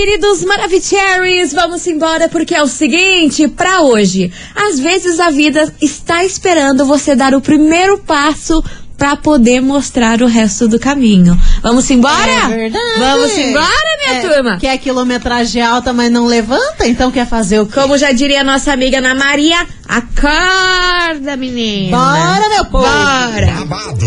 queridos Maravicheries, vamos embora porque é o seguinte, pra hoje, às vezes a vida está esperando você dar o primeiro passo pra poder mostrar o resto do caminho. Vamos embora? É verdade. Vamos embora, minha É, turma? Quer quilometragem alta, mas não levanta? Então quer fazer o quê? Como já diria nossa amiga Ana Maria, acorda, menina. Bora, meu povo! Bora. Babado,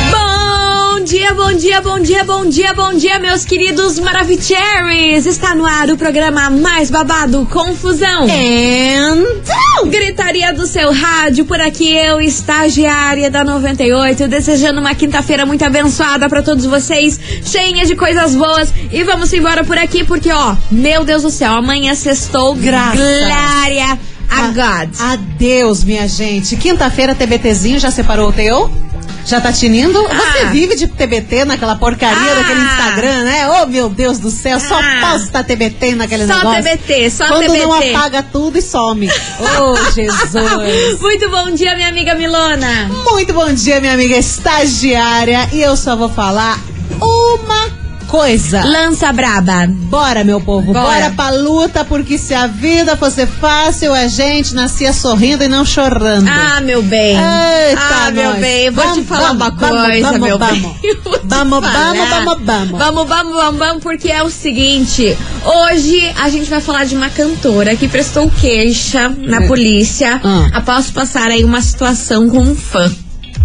Bom dia, bom dia, bom dia, bom dia, bom dia, meus queridos Maravicheries! Está no ar o programa mais babado, Confusão. Então, Gritaria do seu rádio, por aqui eu, estagiária da 98, desejando uma quinta-feira muito abençoada pra todos vocês, cheia de coisas boas. E vamos embora por aqui, porque ó, meu Deus do céu, amanhã sextou, Graças. glória a God. Adeus, minha gente. Quinta-feira, TBTzinho, já separou o teu? Já tá tinindo? Você Ah. vive de TBT naquela porcaria Ah. daquele Instagram, né? Oh, meu Deus do céu, só Ah. posta TBT naquele Só negócio. TBT, só Quando TBT. não apaga tudo e some. Oh, Jesus. Muito bom dia, minha amiga Milona. Muito bom dia, minha amiga estagiária. E eu só vou falar uma coisa. Lança braba. Bora, meu povo, Bora. bora, pra luta, porque se a vida fosse fácil, a gente nascia sorrindo e não chorando. Ah, meu bem. Eita, ah, meu nós. bem. Vou te falar vamos, uma coisa, vamos, meu vamos. bem. Vamos, vamos, vamos, vamos. Vamos, vamos, vamos, vamos, porque é o seguinte. Hoje a gente vai falar de uma cantora que prestou queixa na polícia Ah. após passar aí uma situação com um fã.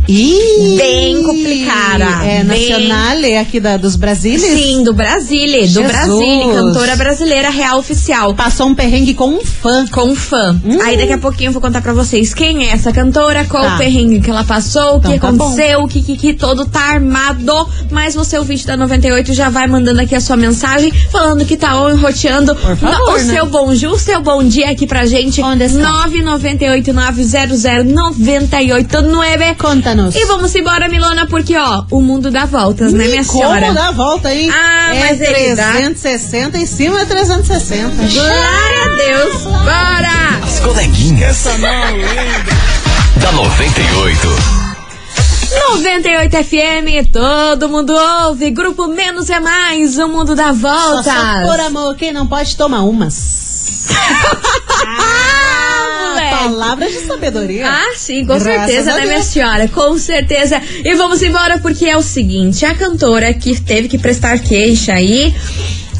Ih, Bem complicada. É Bem- nacional, é aqui da, dos Brasílias? Sim, do Brasília. Do. Brasília, cantora brasileira real oficial. Passou um perrengue com um fã. com um fã. Aí daqui a pouquinho eu vou contar pra vocês quem é essa cantora, qual Tá. o perrengue que ela passou, o que Então tá aconteceu, o que, que, que todo tá armado. Mas você, ouvinte da 98, já vai mandando aqui a sua mensagem, falando que tá roteando Por favor, o né? seu bom dia, o seu bom dia aqui pra gente. Onde está? 998 900 989. Conta-nos. E vamos embora, Milona, porque ó, o mundo dá voltas, né, minha Como senhora? dá a volta, hein? Ah, é mas ele dá. 360 em cima é 360. Glória a Deus! Bora! As coleguinhas. Da 98. 98 FM, todo mundo ouve. Grupo Menos é Mais, o mundo dá Só voltas. só por amor, quem não pode toma umas. Ah. Palavras de sabedoria. Ah, sim, com Graças certeza, né, minha senhora? Com certeza. E vamos embora porque é o seguinte: a cantora que teve que prestar queixa aí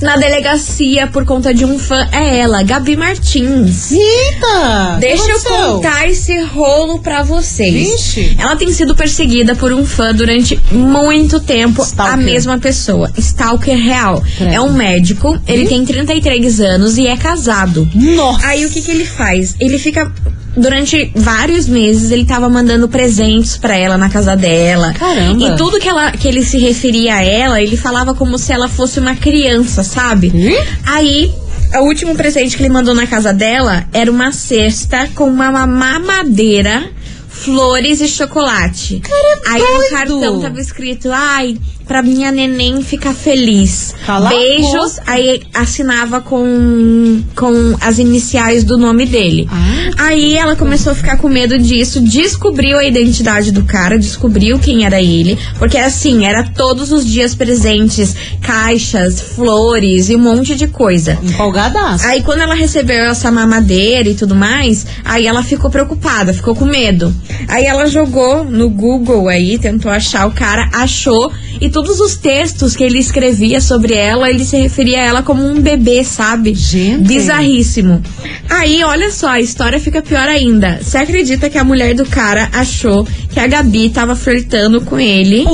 na delegacia por conta de um fã é ela, Gabi Martins. Eita! Deixa eu contar esse rolo pra vocês. Vixe. Ela tem sido perseguida por um fã durante muito tempo. Stalker. A mesma pessoa. Stalker real. Credo. É um médico, ele tem 33 anos e é casado. Nossa! Aí o que, que ele faz? Ele fica. Durante vários meses ele tava mandando presentes pra ela na casa dela. Caramba. E tudo que, ela, que ele se referia a ela, ele falava como se ela fosse uma criança, sabe? Ih? Aí, o último presente que ele mandou na casa dela era uma cesta com uma mamadeira, flores e chocolate. Aí no doido. cartão tava escrito, ai, pra minha neném ficar feliz. Cala a Beijos. Aí assinava com, com as iniciais do nome dele. Ah. Aí ela começou a ficar com medo disso, descobriu a identidade do cara, descobriu quem era ele, porque assim, era todos os dias presentes, caixas, flores e um monte de coisa. Empolgadaço. Aí quando ela recebeu essa mamadeira e tudo mais, aí ela ficou preocupada, ficou com medo. Aí ela jogou no Google aí, tentou achar o cara, achou e todos os textos que ele escrevia sobre ela, ele se referia a ela como um bebê, sabe? Gente. Bizarríssimo. Aí, olha só, a história fica pior ainda. Você acredita que a mulher do cara achou que a Gabi tava flertando com ele.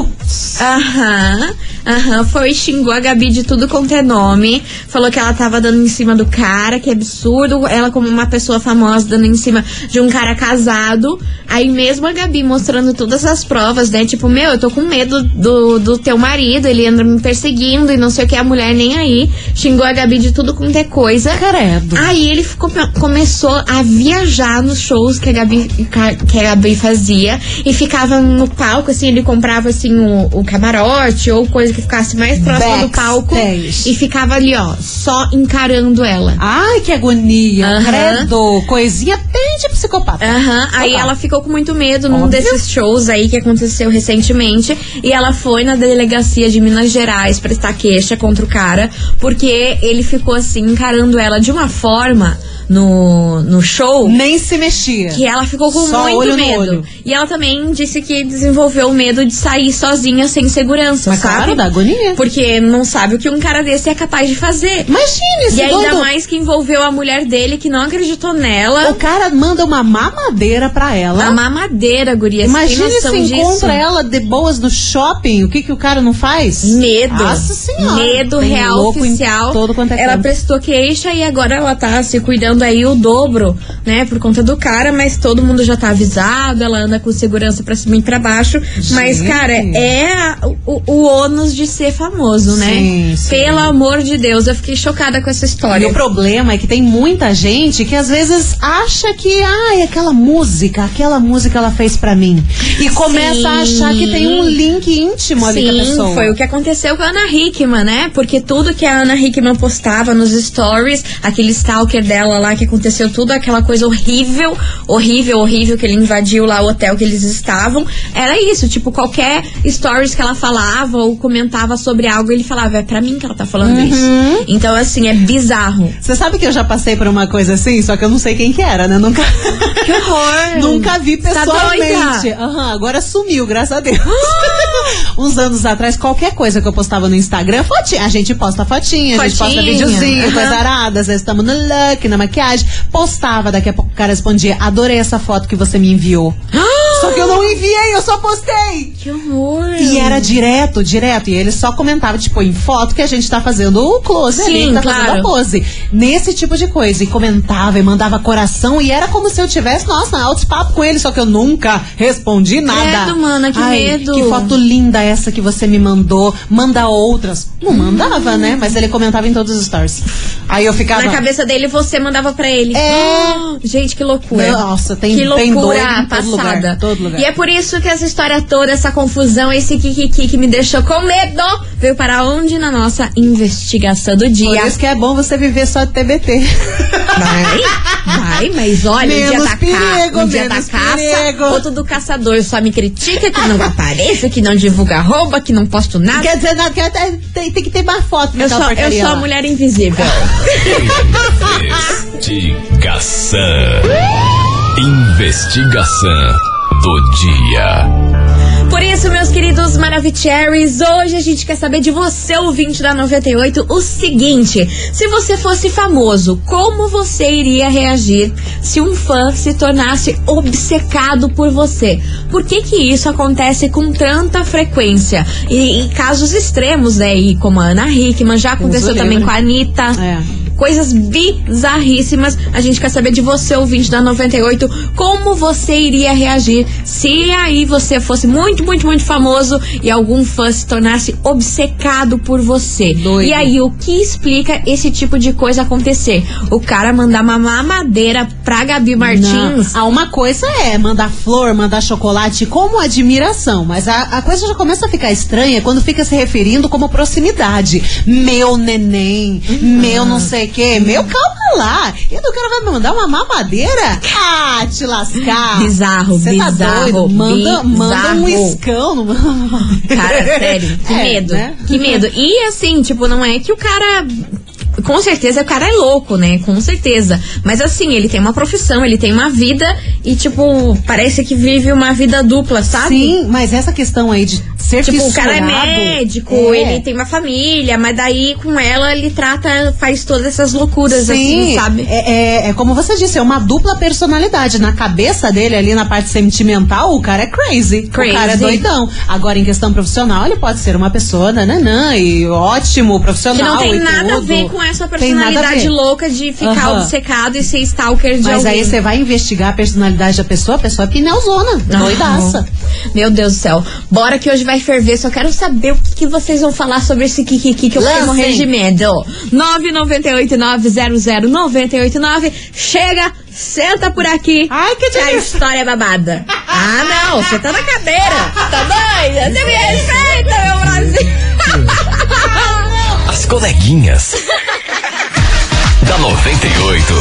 Aham, aham, foi e xingou a Gabi de tudo quanto é nome. Falou que ela tava dando em cima do cara, que absurdo. Ela, como uma pessoa famosa, dando em cima de um cara casado. Aí mesmo a Gabi mostrando todas as provas, né? Tipo, meu, eu tô com medo do, do teu marido, ele anda me perseguindo e não sei o que, a mulher nem aí. Xingou a Gabi de tudo quanto é coisa. Credo. Aí ele ficou, começou a viajar nos shows que a Gabi, que a Gabi fazia e ficava no palco, assim, ele comprava assim o, o camarote ou coisa que ficasse mais próxima do palco Backstage. e ficava ali, ó, só encarando ela. Ai, que agonia. Aham. Credo. Coisinha bem de psicopata. Aham, aí Total. ela ficou com muito medo num Óbvio. desses shows aí que aconteceu recentemente. E ela foi na delegacia de Minas Gerais prestar queixa contra o cara, porque ele ficou assim, encarando ela de uma forma no, no show. Nem se mexia. Que ela ficou com Só muito medo. E ela também disse que desenvolveu o medo de sair sozinha sem segurança, Mas sabe? claro, dá agonia. Porque não sabe o que um cara desse é capaz de fazer. Imagine esse E ainda doido. mais que envolveu a mulher dele que não acreditou nela. O cara manda uma mamadeira pra ela. A mamadeira, guria. Imagine noção se disso? encontra ela de boas no shopping. O que, que o cara não faz? Medo. Nossa senhora. Medo Tem real oficial. todo quanto é ela canto. prestou queixa e agora ela tá se cuidando aí o dobro, né? Por conta do cara, mas todo mundo já tá avisado, ela anda com segurança pra cima e pra baixo. Mas, Gente. cara, é a- o, o ônus de ser famoso, né? Sim, sim. Pelo amor de Deus, eu fiquei chocada com essa E história. o problema é que tem muita gente que às vezes acha que, ai, aquela música, aquela música ela fez pra mim. E começa a achar que tem um link íntimo ali com a Sim, pessoa. foi o que aconteceu com a Ana Hickman, né? Porque tudo que a Ana Hickman postava nos stories, aquele stalker dela lá que aconteceu tudo, aquela coisa horrível, horrível, horrível que ele invadiu lá o hotel que eles estavam, era isso, tipo, qualquer stories que ela falava ou comentava sobre algo, ele falava, é pra mim que ela tá falando Uhum. isso. Então, assim, é bizarro. Você sabe que eu já passei por uma coisa assim, só que eu não sei quem que era, né? Nunca. Que horror! Nunca vi Tá pessoalmente. doida? Aham, agora sumiu, graças a Deus. Uns anos atrás, qualquer coisa que eu postava no Instagram, fotinha. A gente posta fotinha, a gente posta Fotinha, videozinho, aham. coisa arada, às vezes estamos no look, na maquiagem. Postava, daqui a pouco o cara respondia: adorei essa foto que você me enviou. Só que eu não enviei, eu só postei. Que horror! E era direto, direto. E ele só comentava, tipo, em foto que a gente tá fazendo o close ali, Sim, que tá claro. fazendo a pose. Nesse tipo de coisa. E comentava e mandava coração. E era como se eu tivesse, nossa, altos papo com ele. Só que eu nunca respondi nada. Credo, mana, que Ai, medo. Que foto linda essa que você me mandou. Manda outras. Não mandava, né? Mas ele comentava em todos os stories. Aí eu ficava. Na cabeça dele, você mandava pra ele. É. Ah, gente, que loucura. Nossa, tem- que tem loucura doido em todo passada. lugar, todo lugar. E é por isso que essa história toda, essa confusão, esse kikiki que me deixou com medo, veio para onde? Na nossa investigação do Por dia. isso que é bom você viver só de TBT. Vai, vai, mas olha, o dia Menos da perigo, caça, o dia da menos caça, perigo. outro do caçador só me critica que não apareço, que não divulga rouba, que não posto nada. Quer dizer, não, quer, tem, tem que ter mais foto Eu sou, eu sou a mulher invisível. Investigação. Investigação do dia. Por isso, meus queridos Maravicheries, hoje a gente quer saber de você, ouvinte da 98, o seguinte: se você fosse famoso, como você iria reagir se um fã se tornasse obcecado por você? Por que que isso acontece com tanta frequência? E em casos extremos, né? E como a Ana Hickman, já aconteceu também com a Anitta É. coisas bizarríssimas. A gente quer saber de você, ouvinte da 98, como você iria reagir se aí você fosse muito, muito, muito famoso e algum fã se tornasse obcecado por você. Doido. E aí, o que explica esse tipo de coisa acontecer? O cara mandar uma mamadeira pra Gabi Martins. Não. Ah, uma coisa é mandar flor, mandar chocolate como admiração, mas a, a coisa já começa a ficar estranha quando fica se referindo como proximidade. Meu neném, meu não sei o quê, meu calma lá. E o cara vai me mandar uma mamadeira? Ah, te lascar. Bizarro, Cê tá bizarro, doido? Manda, manda um bizarro. escão, uma Cara, sério, que É, medo. né? Que medo. E assim, tipo, não é que o cara com certeza o cara é louco, né? Com certeza. Mas assim, ele tem uma profissão, ele tem uma vida e, tipo, parece que vive uma vida dupla, sabe? Sim, mas essa questão aí de ser Tipo, o cara é médico, é. ele tem uma família, mas daí com ela ele trata, faz todas essas loucuras assim, Sim, sabe? É, é, é como você disse, é uma dupla personalidade. Na cabeça dele, ali na parte sentimental, o cara é crazy. Crazy. O cara é doidão. Agora, em questão profissional, ele pode ser uma pessoa nananã e ótimo profissional. Que não tem nada a tudo. ver com essa Tem nada a personalidade louca de ficar Aham. obcecado e ser stalker de Mas alguém. aí você vai investigar a personalidade da pessoa, a pessoa é pneuzona, Ah, doidaça. Meu Deus do céu. Bora que hoje vai ferver. Só quero saber o que, que vocês vão falar sobre esse Kikiki que eu fiquei Lancem. morrendo de medo. 998900989. Chega, senta por aqui. Ai, que que a história é babada. Ah, não. Você tá na cadeira. Tá doida? Você me respeita, meu Brasil. As coleguinhas. da 98.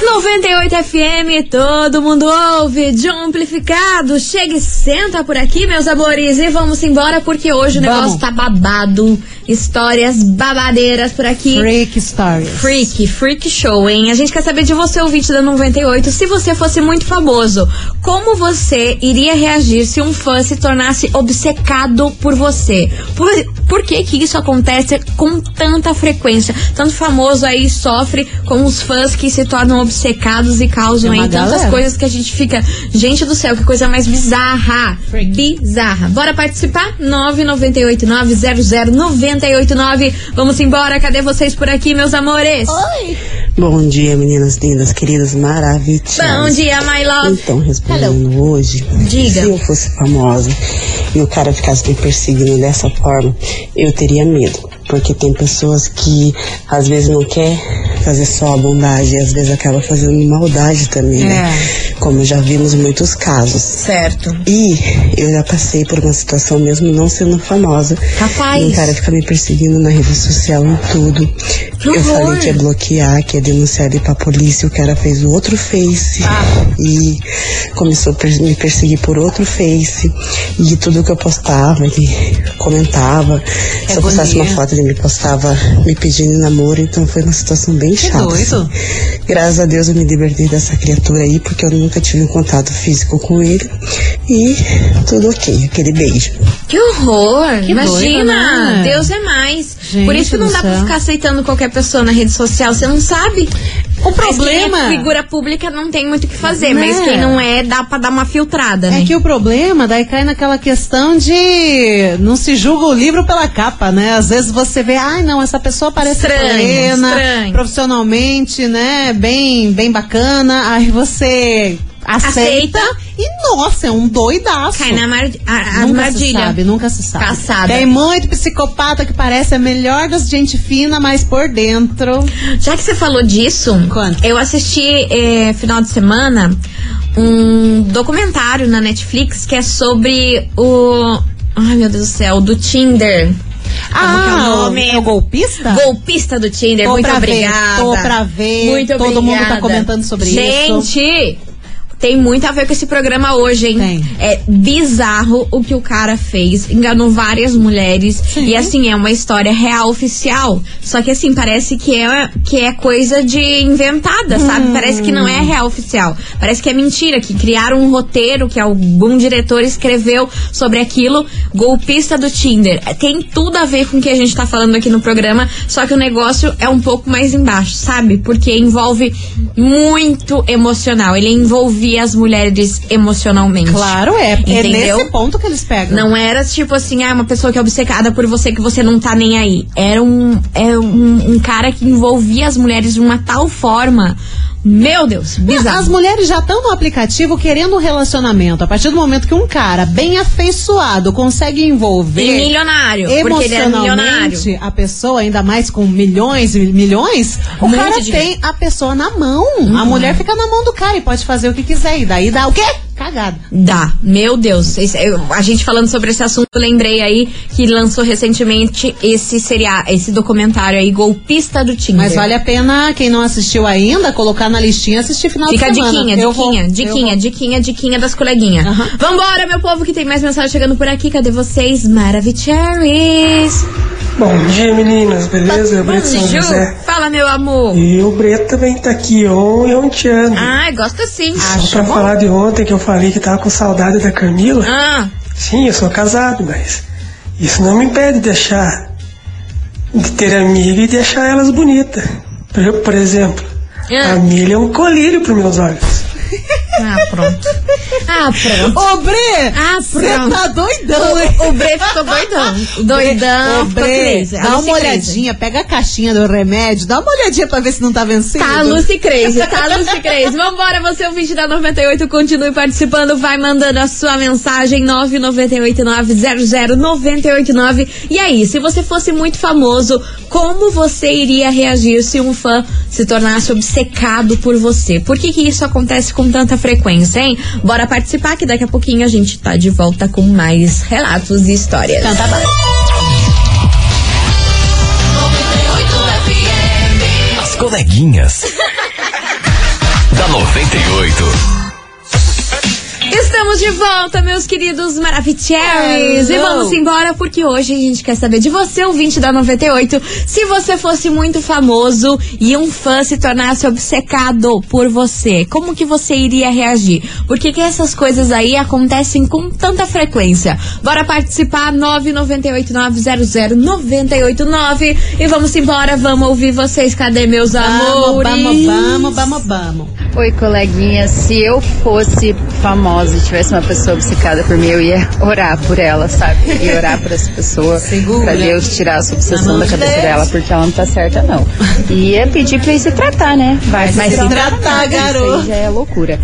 98 FM, todo mundo ouve, de um amplificado. Chega e senta por aqui, meus amores, e vamos embora porque hoje o Vamos. negócio tá babado. Histórias babadeiras por aqui. Freak stories. Freak, freak show, hein? A gente quer saber de você, ouvinte da 98, se você fosse muito famoso, como você iria reagir se um fã se tornasse obcecado por você? Por, por que que isso acontece com tanta frequência? Tanto famoso aí sofre com os fãs que se tornam obcecados e causam uma aí tantas galera. coisas que a gente fica, gente do céu, que coisa mais bizarra. Bizarra. Bora participar? 998900989. Vamos embora. Cadê vocês por aqui, meus amores? Bom dia, meninas lindas, queridas, maravilhosas. Bom dia, my love. Então, respondendo hoje, Diga. se eu fosse famosa e o cara ficasse me perseguindo dessa forma, eu teria medo. Porque tem pessoas que às vezes não quer fazer só a bondade, e às vezes acaba fazendo maldade também, né? Como já vimos muitos casos. Certo. E eu já passei por uma situação mesmo não sendo famosa. Capaz. Um cara fica me perseguindo na rede social em tudo. Que eu falei que ia bloquear, que ia denunciar ele pra polícia. O cara fez o outro face e começou a me perseguir por outro face. E tudo que eu postava, ele comentava. Que Se eu postasse uma foto, ele me postava me pedindo namoro. Então foi uma situação bem chata. doido. assim. Graças a Deus eu me libertei dessa criatura aí, porque eu nunca tive um contato físico com ele. E tudo ok, aquele beijo. Que horror! Que Imagina! doido, né? Deus é mais. Gente Por isso que não dá pra céu. ficar aceitando qualquer pessoa na rede social. Você não sabe. O Mas quem problema é figura pública não tem muito o que fazer. Né? Mas quem não é, dá pra dar uma filtrada, né? É que o problema daí cai naquela questão de não se julga o livro pela capa, né? Às vezes você vê, ai não, essa pessoa parece Estranho, plena, estranho. profissionalmente, né? Bem, bem bacana. Aí você aceita, Aceita. e nossa, é um doidaço. Cai na mar... a- Nunca se armadilha. sabe, nunca se sabe. Caçada. Tem muito psicopata que parece a melhor das gente fina, mas por dentro. Já que você falou disso, Conta. eu assisti eh, final de semana um documentário na Netflix que é sobre o. Ai, meu Deus do céu, do Tinder. Como que é o nome? é o golpista? Golpista do Tinder, Tô muito pra ver, obrigada. tô pra ver, Muito todo obrigada. mundo tá comentando sobre isso. Gente, tem muito a ver com esse programa hoje, hein? Tem. É bizarro o que o cara fez. Enganou várias mulheres. E assim, é uma história real oficial. Só que assim, parece que é, que é coisa de inventada, Hum. sabe? Parece que não é real oficial. Parece que é mentira, que criaram um roteiro que algum diretor escreveu sobre aquilo. Golpista do Tinder. É, Tem tudo a ver com o que a gente tá falando aqui no programa, só que o negócio é um pouco mais embaixo, sabe? Porque envolve muito emocional. Ele envolvia as mulheres emocionalmente. Claro, é. É Entendeu? nesse ponto que eles pegam. Não era tipo assim, ah, uma pessoa que é obcecada por você que você não tá nem aí. Era um, é um, um cara que envolvia as mulheres de uma tal forma. Meu Deus, bizarro. As mulheres já estão no aplicativo querendo um relacionamento. A partir do momento que um cara bem afeiçoado consegue envolver E milionário, porque ele era milionário. emocionalmente a pessoa, ainda mais com milhões e milhões, o Muito cara dinheiro. tem a pessoa na mão. A mulher fica na mão do cara e pode fazer o que quiser. E daí dá o quê? Cagada. Dá, meu Deus. Esse- eu- a gente falando sobre esse assunto, eu lembrei aí que lançou recentemente esse seriado, esse documentário aí, Golpista do Tinder. Mas vale a pena, quem não assistiu ainda, colocar na listinha e assistir final Fica a de semana. diquinha, Eu vou- diquinha, eu diquinha, vou. diquinha, diquinha das coleguinhas. Aham. Vambora, meu povo, que tem mais mensagem chegando por aqui. Cadê vocês? Maravicheries. Bom dia, meninas, beleza? Bom, Breto São Ju, José. fala, meu amor. E o Breto também tá aqui on e onteando. Ai, gosto sim. Só pra falar de ontem que eu falei que tava com saudade da Camila. Ah, Sim, eu sou casado, mas isso não me impede de achar, de ter amiga e de achar elas bonitas. Por, exemplo, Ah. a Milha é um colírio pros meus olhos. ah, pronto. Ah, pronto. Ô, Bre! Ah, Você tá doidão, hein? O, Bre ficou doidão. Doidão, Ô. A dá Lucy uma crazy. olhadinha, pega a caixinha do remédio, dá uma olhadinha pra ver se não tá vencido. Tá, Lucy Crazy, tá, Lucy Crazy. Vambora, você ouvinte da 98, continue participando, vai mandando a sua mensagem 998900989. E aí, se você fosse muito famoso, como você iria reagir se um fã se tornasse obcecado por você? Por que que isso acontece com tanta frequência, hein? Bora participar que daqui a pouquinho a gente tá de volta com mais relatos e histórias. Então tá bom. As coleguinhas. da 98. Estamos de volta, meus queridos Maravicheries. E vamos embora porque hoje a gente quer saber de você, ouvinte da 98. Se você fosse muito famoso e um fã se tornasse obcecado por você, como que você iria reagir? Por que, essas coisas aí acontecem com tanta frequência? Bora participar, 998900989. E vamos embora, vamos ouvir vocês. Cadê meus Vamos, amores? vamos, vamos, vamos, vamos. Oi, coleguinha. Se eu fosse famosa e tivesse uma pessoa obcecada por mim, eu ia orar por ela, sabe? Ia orar por essa pessoa. Segura. Pra Deus tirar essa Na obsessão da cabeça Deus. dela, porque ela não tá certa, não. E ia pedir pra ele se tratar, né? Vai, Vai se tratar, nada, garoto. Isso aí já é loucura.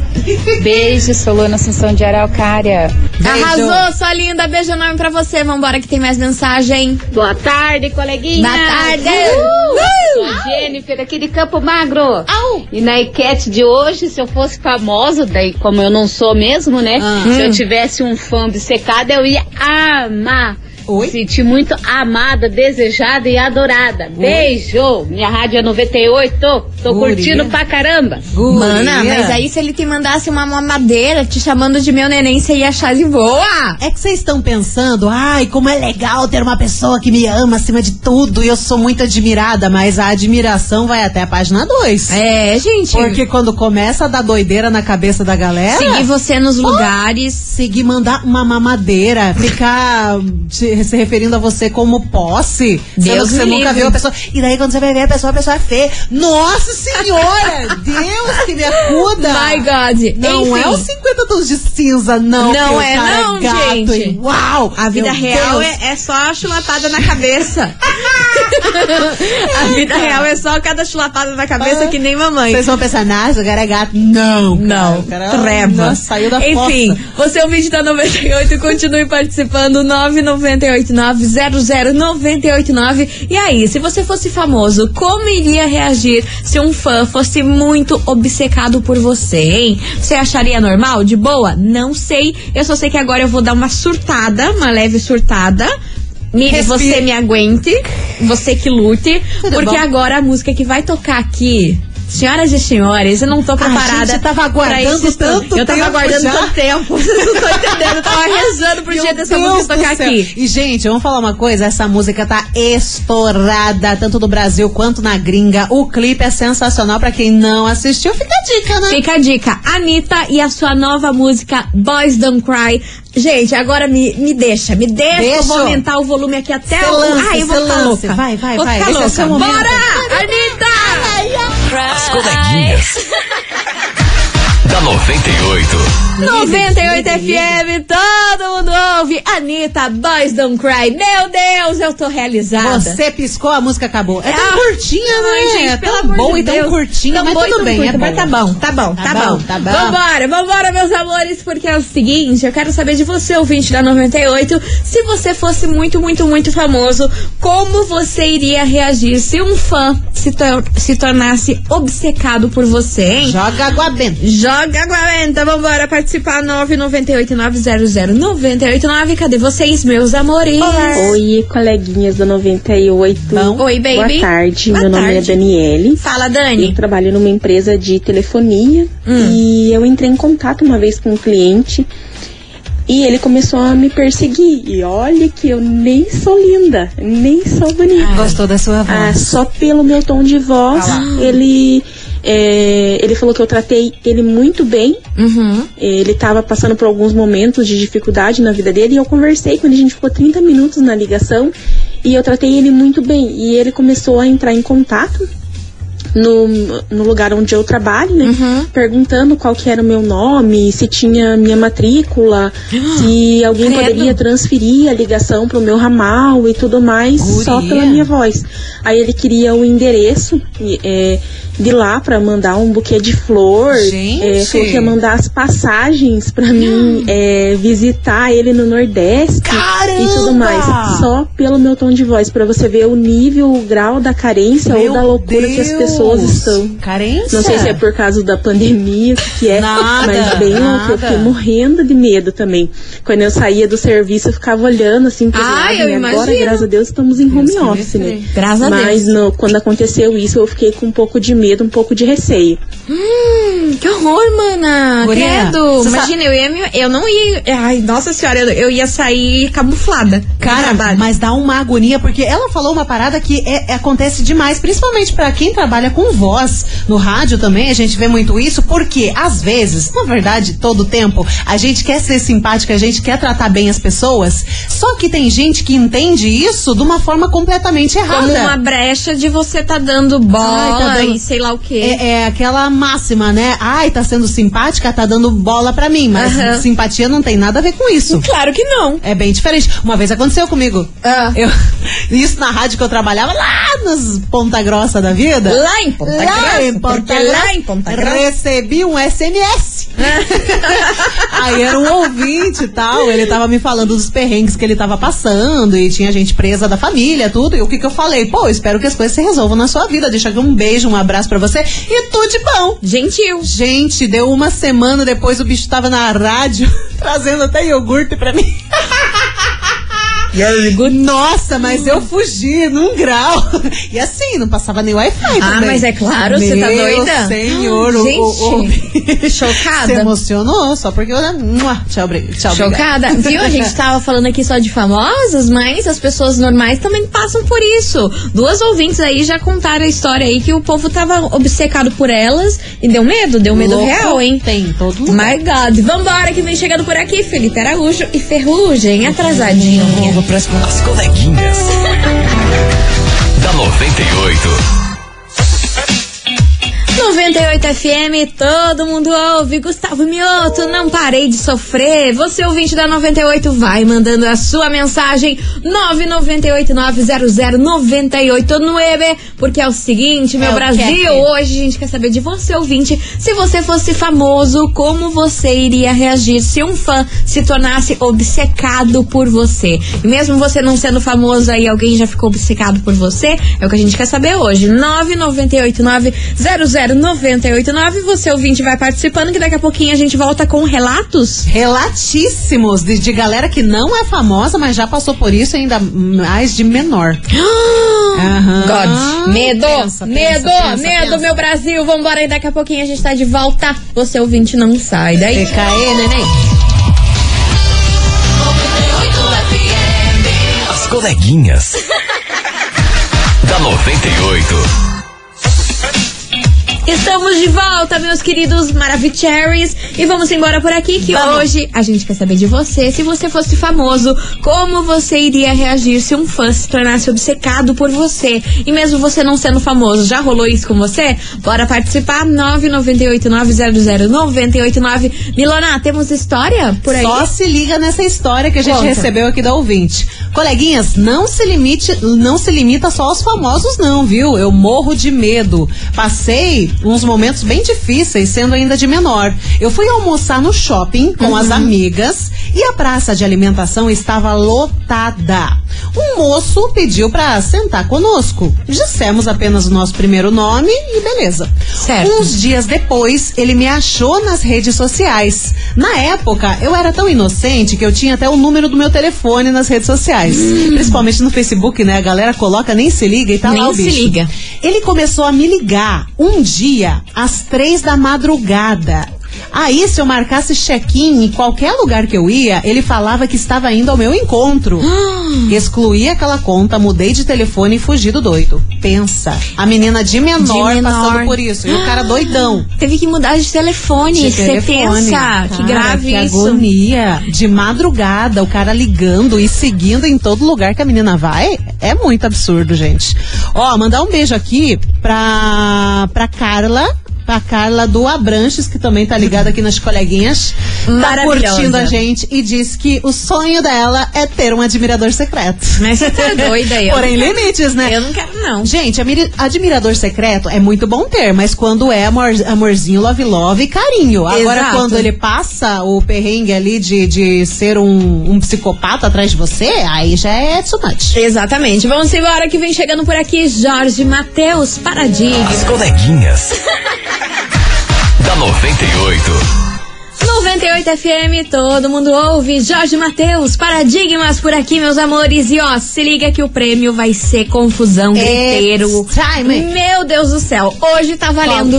Beijo, Solana Assunção de Araucária. Arrasou, sua linda. Beijo enorme pra você. Vambora que tem mais mensagem. Boa tarde, coleguinha. Boa tarde. Sou Jennifer aqui de Campo Magro. E na enquete de hoje, se eu fosse famosa, daí como eu não sou mesmo, né? Ah. Se eu tivesse um fã obcecado, eu ia amar. Oi? Sentir muito amada, desejada e adorada. Beijo! Minha rádio é 98. Tô Guria. curtindo pra caramba. Mana, mas aí se ele te mandasse uma mamadeira te chamando de meu neném, você ia achar de boa. É que vocês estão pensando, ai, como é legal ter uma pessoa que me ama acima de tudo e eu sou muito admirada, mas a admiração vai até a página 2. É, gente. Porque quando começa a dar doideira na cabeça da galera. seguir você nos lugares. Seguir mandar uma mamadeira, ficar te- se referindo a você como posse, sendo Deus que você nunca livre. viu a pessoa. E daí quando você vai ver a pessoa, a pessoa é feia. Nossa senhora! Deus que me acuda! My God. Não Enfim. é os 50 tons de cinza, não. Não é cara não, gato, gente. e Uau! A vida real é, é só a chulapada na cabeça. a vida real é só cada chulapada na cabeça que nem mamãe. Vocês vão pensar, nossa, o cara é gato. Não, Não, cara, o cara, treva. nossa, saiu da Enfim, fossa. você é o vídeo da 98, continue participando, 998900989. E aí, se você fosse famoso, como iria reagir se um fã fosse muito obcecado por você, hein? Você acharia normal? De boa? Não sei. Eu só sei que agora eu vou dar uma surtada, uma leve surtada. Me, você me aguente, você que lute, Tudo porque bom. agora a música que vai tocar aqui, senhoras e senhores, eu não tô preparada. gente tava aguardando esse tanto Eu tava aguardando já. tanto tempo. Vocês não estão entendendo. Eu tava rezando pro Meu dia dessa Deus música tocar aqui. E, gente, vamos falar uma coisa: essa música tá estourada, tanto no Brasil quanto na gringa. O clipe é sensacional. Pra quem não assistiu, fica a dica, né? Fica a dica. Anitta e a sua nova música Boys Don't Cry. Gente, agora me, me deixa, me deixa. Deixa. Eu vou aumentar o volume aqui até o. Ai, eu vou ficar lance. louca. Vai, vai, vou vai. Ficar Esse é louca. momento. Bora! Anitta! As coleguinhas. Da 98. 98 FM, todo mundo ouve. Anitta, Boys Don't Cry. Meu Deus, eu tô realizada. Você piscou, a música acabou. É tão Ah, curtinha, né? Ai, gente, é tão boa de e tão Deus. curtinha, Tão mas boa tudo bem, curta, é mas tá bom, tá bom, tá, Tá bom. bom, tá bom. Vambora, vambora, meus amores, porque é o seguinte, eu quero saber de você, ouvinte da 98, se você fosse muito, muito, muito famoso, como você iria reagir se um fã se, tor- se tornasse obcecado por você, hein? Joga água benta. Joga água benta, vambora participar 998-900-989. Cadê vocês, meus amores? Oi, coleguinhas do 98. Bom. Oi, baby. Boa tarde, Boa meu nome é tarde. Daniele. Fala, Eu Dani. trabalho numa empresa de telefonia Hum. e eu entrei em contato uma vez com um cliente E ele começou a me perseguir. E olha que eu nem sou linda, nem sou bonita. Gostou da sua voz? Ah, só pelo meu tom de voz, ele. É, ele falou que eu tratei ele muito bem. Uhum. Ele estava passando por alguns momentos de dificuldade na vida dele e eu conversei com ele. A gente ficou 30 minutos na ligação e eu tratei ele muito bem. E ele começou a entrar em contato no, no lugar onde eu trabalho, né? Uhum. Perguntando qual que era o meu nome, se tinha minha matrícula, se alguém Credo. poderia transferir a ligação pro meu ramal e tudo mais, só Guria. pela minha voz. Aí ele queria o endereço é, de lá pra mandar um buquê de flor. Gente. É, falou que ia mandar as passagens pra mim é, visitar ele no Nordeste e tudo mais. Só pelo meu tom de voz, pra você ver o nível, o grau da carência ou Meu da loucura que as Deus. Pessoas estão. Carência? Não sei se é por causa da pandemia, que é, Nada, mas bem louco. Eu nada. fiquei morrendo de medo também. Quando eu saía do serviço, eu ficava olhando assim pros Ah, lados, eu e agora, imagino. graças a Deus, estamos em home Deus office, né? Graças a Mas Deus. no- quando aconteceu isso, eu fiquei com um pouco de medo, um pouco de receio. Hum, que horror, mana. Guria, Credo. Imagina, eu, ia, eu não ia. Ai, nossa senhora, eu, eu ia sair camuflada. Cara, mas dá uma agonia, porque ela falou uma parada que é- é- acontece demais, principalmente pra quem trabalha com voz. No rádio também a gente vê muito isso, porque às vezes, na verdade, todo tempo, a gente quer ser simpática, a gente quer tratar bem as pessoas, só que tem gente que entende isso de uma forma completamente errada. Como uma brecha de você tá dando bola Ai, tá dando- e sei lá o quê. É, é aquela máxima, né? Ai, tá sendo simpática, tá dando bola pra mim. Mas Aham. simpatia não tem nada a ver com isso. Claro que não. É bem diferente. Uma vez aconteceu comigo. Ah. Eu, isso na rádio que eu trabalhava lá nos Ponta Grossa da vida. Lá em Ponta Lá Grossa, em Ponta Grossa, lá em Ponta Grossa- Recebi um SMS. Aí era um ouvinte e tal. Ele tava me falando dos perrengues que ele tava passando. E tinha gente presa da família, tudo. E o que que eu falei? Pô, espero que as coisas se resolvam na sua vida. Deixa aqui um beijo, um abraço pra você. E tudo de bom. Gentil. Gente, deu uma semana depois o bicho tava na rádio trazendo até iogurte pra mim. Nossa, mas eu fugi num grau. E assim, não passava nem Wi-Fi Ah, também. mas é claro, você tá Meu doida? senhor, o- Gente, o, o, chocada. Se emocionou, só porque eu... Tchau, tchau, obrigada. Chocada. Viu? A gente tava falando aqui só de famosas, mas as pessoas normais também passam por isso. Duas ouvintes aí já contaram a história aí que o povo tava obcecado por elas e deu medo, deu medo Louco real, hein? Tem em todo lugar. My God. Vambora, que vem chegando por aqui, Felipe Araújo e Ferrugem, atrasadinho. As coleguinhas. da 98. 98 FM, todo mundo ouve. Gustavo Mioto, não parei de sofrer. Você, ouvinte da 98, vai mandando a sua mensagem 998900989, porque é o seguinte, meu É o Brasil, hoje a gente quer saber de você, ouvinte, se você fosse famoso, como você iria reagir se um fã se tornasse obcecado por você? E mesmo você não sendo famoso aí, alguém já ficou obcecado por você? É o que a gente quer saber hoje. 998900989. Você ouvinte vai participando que daqui a pouquinho a gente volta com relatos. Relatíssimos de, de galera que não é famosa, mas já passou por isso ainda mais de menor. Aham. God. Medo, Pensa, medo, pensa, pensa, medo, pensa. meu Brasil. Vambora aí, daqui a pouquinho a gente tá de volta. Você ouvinte não sai daí. PKE, neném. As coleguinhas. da 98. Estamos de volta, meus queridos Maravicheries. E vamos embora por aqui, que hoje a gente quer saber de você. Se você fosse famoso, como você iria reagir se um fã se tornasse obcecado por você? E mesmo você não sendo famoso, já rolou isso com você? Bora participar, 998900989. Milona, temos história por aí? Só se liga nessa história que a gente Conta. recebeu aqui da ouvinte. Coleguinhas, não se limite, não se limita só aos famosos não, viu? Eu morro de medo. Passei uns momentos bem difíceis sendo ainda de menor. Eu fui almoçar no shopping com as amigas e a praça de alimentação estava lotada. Um moço pediu pra sentar conosco. Dissemos apenas o nosso primeiro nome e beleza. Certo. Uns dias depois, ele me achou nas redes sociais. Na época, eu era tão inocente que eu tinha até o número do meu telefone nas redes sociais. Principalmente no Facebook, né? A galera coloca, nem se liga e tá Nem lá o se bicho. liga. Ele começou a me ligar um dia às três da madrugada. Aí, se eu marcasse check-in em qualquer lugar que eu ia, ele falava que estava indo ao meu encontro. Excluí aquela conta, mudei de telefone e fugi do doido. Pensa, a menina de menor, De menor. passando por isso. E o cara doidão. Teve que mudar de telefone. Você pensa que Cara, grave que isso. agonia. De madrugada, o cara ligando e seguindo em todo lugar que a menina vai. É muito absurdo, gente. Ó, mandar um beijo aqui pra, pra Carla. Pra Carla do Abranches, que também tá ligada aqui nas coleguinhas. Tá curtindo a gente e diz que o sonho dela é ter um admirador secreto. Mas você tá doida eu Porém, quero- limites, né? Eu não quero, não. Gente, admira- admirador secreto é muito bom ter, mas quando é amor, amorzinho, love love e carinho. Agora, Exato. quando ele passa o perrengue ali de, de ser um, um psicopata atrás de você, aí já é too much. Exatamente. Vamos embora que vem chegando por aqui Jorge Matheus Paradig. As coleguinhas. da 98. 98 FM, todo mundo ouve. Jorge Matheus, paradigmas por aqui, meus amores. E ó, se liga que o prêmio vai ser confusão time. Meu Deus do céu, hoje tá valendo.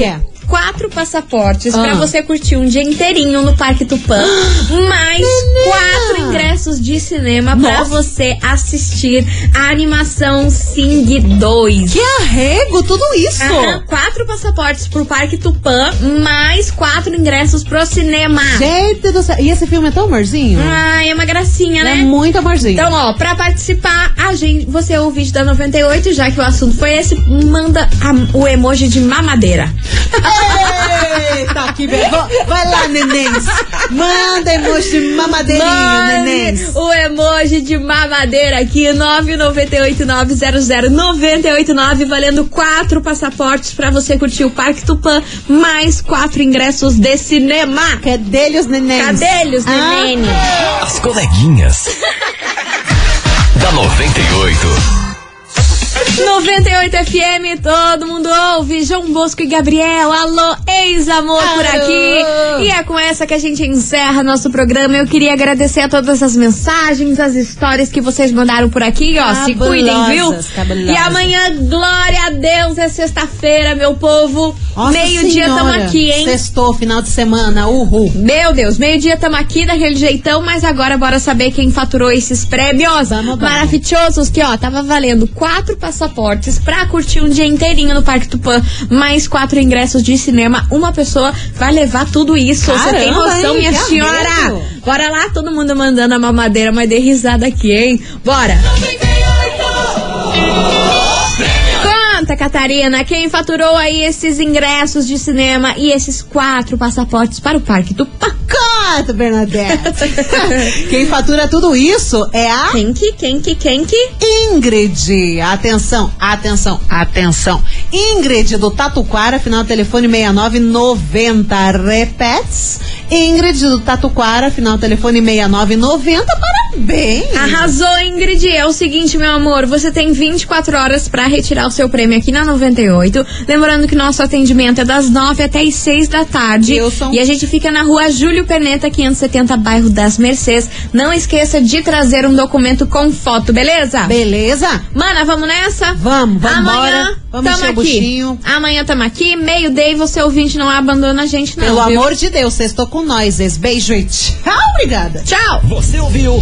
É? Quatro passaportes pra Ah. você curtir um dia inteirinho no Parque Tupã, mais quatro ingressos de cinema pra Nossa. você assistir a animação Sing 2. Que arrego, tudo isso! Aham, quatro passaportes pro Parque Tupã, mais quatro ingressos pro cinema. Gente do céu. E esse filme é tão amorzinho? Ai, é uma gracinha, é né? muito amorzinho. Então, ó, pra participar, a gente, você ouve o vídeo da 98, já que o assunto foi esse, manda a- o emoji de mamadeira. Eita, que vergonha. Vai lá, nenéns. Manda emoji de mamadeirinho, Mande nenéns. o emoji de mamadeira aqui, 998900989, valendo quatro passaportes pra você curtir o Parque Tupã, mais quatro ingressos de cinema. Cadê os nenéns? Cadê eles, Ah. neném? As coleguinhas. da 98. 98 FM, todo mundo ouve. João Bosco e Gabriel, alô, ex-amor por aqui. E é com essa que a gente encerra nosso programa. Eu queria agradecer a todas as mensagens, as histórias que vocês mandaram por aqui, ó. Se cuidem, viu? Cabulosas, cabulosas. E amanhã, glória a Deus, é sexta-feira, meu povo. Meio-dia tamo aqui, hein? Sextou, final de semana, uhul. Meu Deus, meio-dia tamo aqui daquele jeitão, mas agora bora saber quem faturou esses prêmios Vamos, vamos. maravilhosos que, ó, tava valendo quatro passaportes pra curtir um dia inteirinho no Parque Tupã, mais quatro ingressos de cinema. Uma pessoa vai levar tudo isso. Você tem Caramba, noção, hein? minha senhora? arredo. Bora lá, todo mundo mandando a mamadeira, mas dê risada aqui, hein? Bora! Conta, Catarina, quem faturou aí esses ingressos de cinema e esses quatro passaportes para o Parque Tupã? Conta, Bernadette. Quem fatura tudo isso é a Quem que, quem que, quem que? Ingrid. Atenção, atenção, atenção. Ingrid do Tatuquara, final do telefone 6990. Repetes. Ingrid do Tatuquara, final do telefone 6990. Parabéns. Arrasou, Ingrid. É o seguinte, meu amor, você tem 24 horas pra retirar o seu prêmio aqui na 98. Lembrando que nosso atendimento é das 9 até as 6 da tarde. Wilson. E a gente fica na rua Júlio Perneta, 570, bairro das Mercês. Não esqueça de trazer um documento com foto, beleza? Beleza? Mana, vamos nessa? Vamos, vamos Amanhã embora. Vamos tamo aqui. buchinho. Amanhã tamo aqui. Meio day, você ouvinte não abandona a gente, não. Pelo viu? amor de Deus, vocês estão com nós. Beijo e tchau, obrigada. Tchau! Você ouviu?